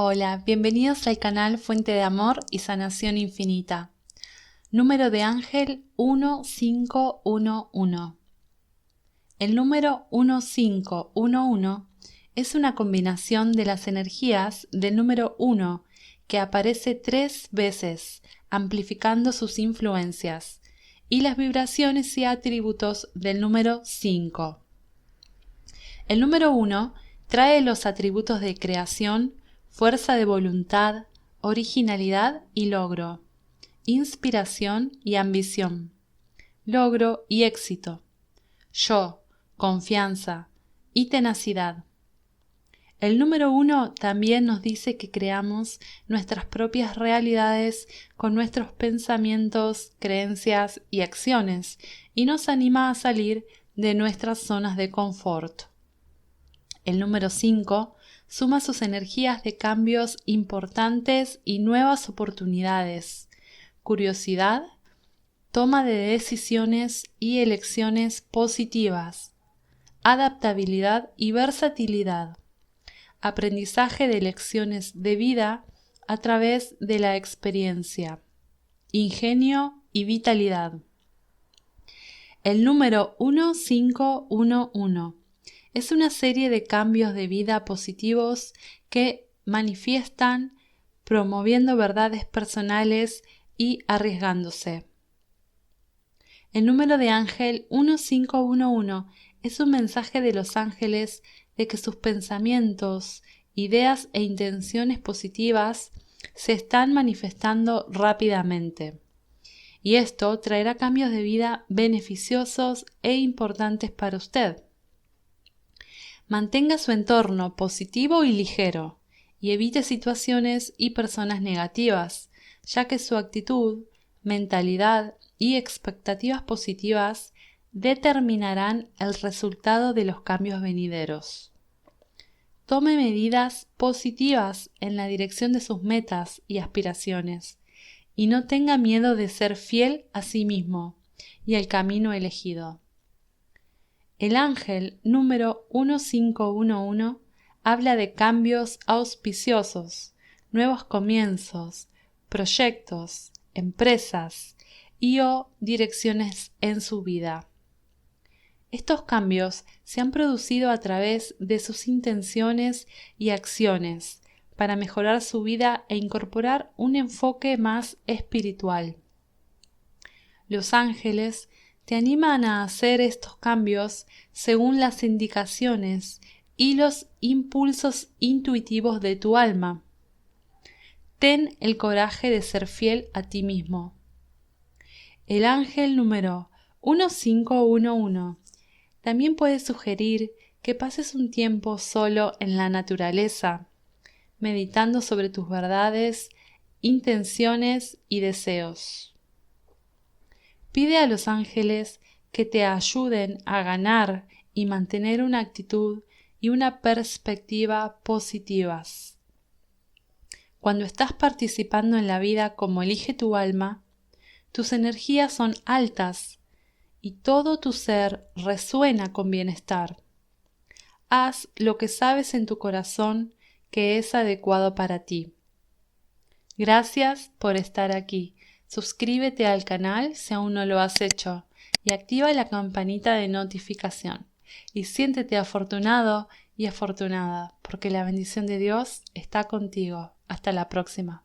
Hola, bienvenidos al canal Fuente de Amor y Sanación Infinita. Número de ángel 1511. El número 1511 es una combinación de las energías del número 1 que aparece tres veces, amplificando sus influencias, y las vibraciones y atributos del número 5. El número 1 trae los atributos de creación, fuerza de voluntad, originalidad y logro, inspiración y ambición, logro y éxito, yo, confianza y tenacidad. El número uno también nos dice que creamos nuestras propias realidades con nuestros pensamientos, creencias y acciones y nos anima a salir de nuestras zonas de confort. El número 5 suma sus energías de cambios importantes y nuevas oportunidades, curiosidad, toma de decisiones y elecciones positivas, adaptabilidad y versatilidad, aprendizaje de lecciones de vida a través de la experiencia, ingenio y vitalidad. El número 1511 es una serie de cambios de vida positivos que manifiestan promoviendo verdades personales y arriesgándose. El número de ángel 1511 es un mensaje de los ángeles de que sus pensamientos, ideas e intenciones positivas se están manifestando rápidamente. Y esto traerá cambios de vida beneficiosos e importantes para usted. Mantenga su entorno positivo y ligero y evite situaciones y personas negativas, ya que su actitud, mentalidad y expectativas positivas determinarán el resultado de los cambios venideros. Tome medidas positivas en la dirección de sus metas y aspiraciones y no tenga miedo de ser fiel a sí mismo y al camino elegido. El ángel número 1511 habla de cambios auspiciosos, nuevos comienzos, proyectos, empresas y o direcciones en su vida. Estos cambios se han producido a través de sus intenciones y acciones para mejorar su vida e incorporar un enfoque más espiritual. Los ángeles te animan a hacer estos cambios según las indicaciones y los impulsos intuitivos de tu alma. Ten el coraje de ser fiel a ti mismo. El ángel número 1511 también puede sugerir que pases un tiempo solo en la naturaleza, meditando sobre tus verdades, intenciones y deseos. Pide a los ángeles que te ayuden a ganar y mantener una actitud y una perspectiva positivas. Cuando estás participando en la vida como elige tu alma, tus energías son altas y todo tu ser resuena con bienestar. Haz lo que sabes en tu corazón que es adecuado para ti. Gracias por estar aquí. Suscríbete al canal si aún no lo has hecho y activa la campanita de notificación. Y siéntete afortunado y afortunada porque la bendición de Dios está contigo. Hasta la próxima.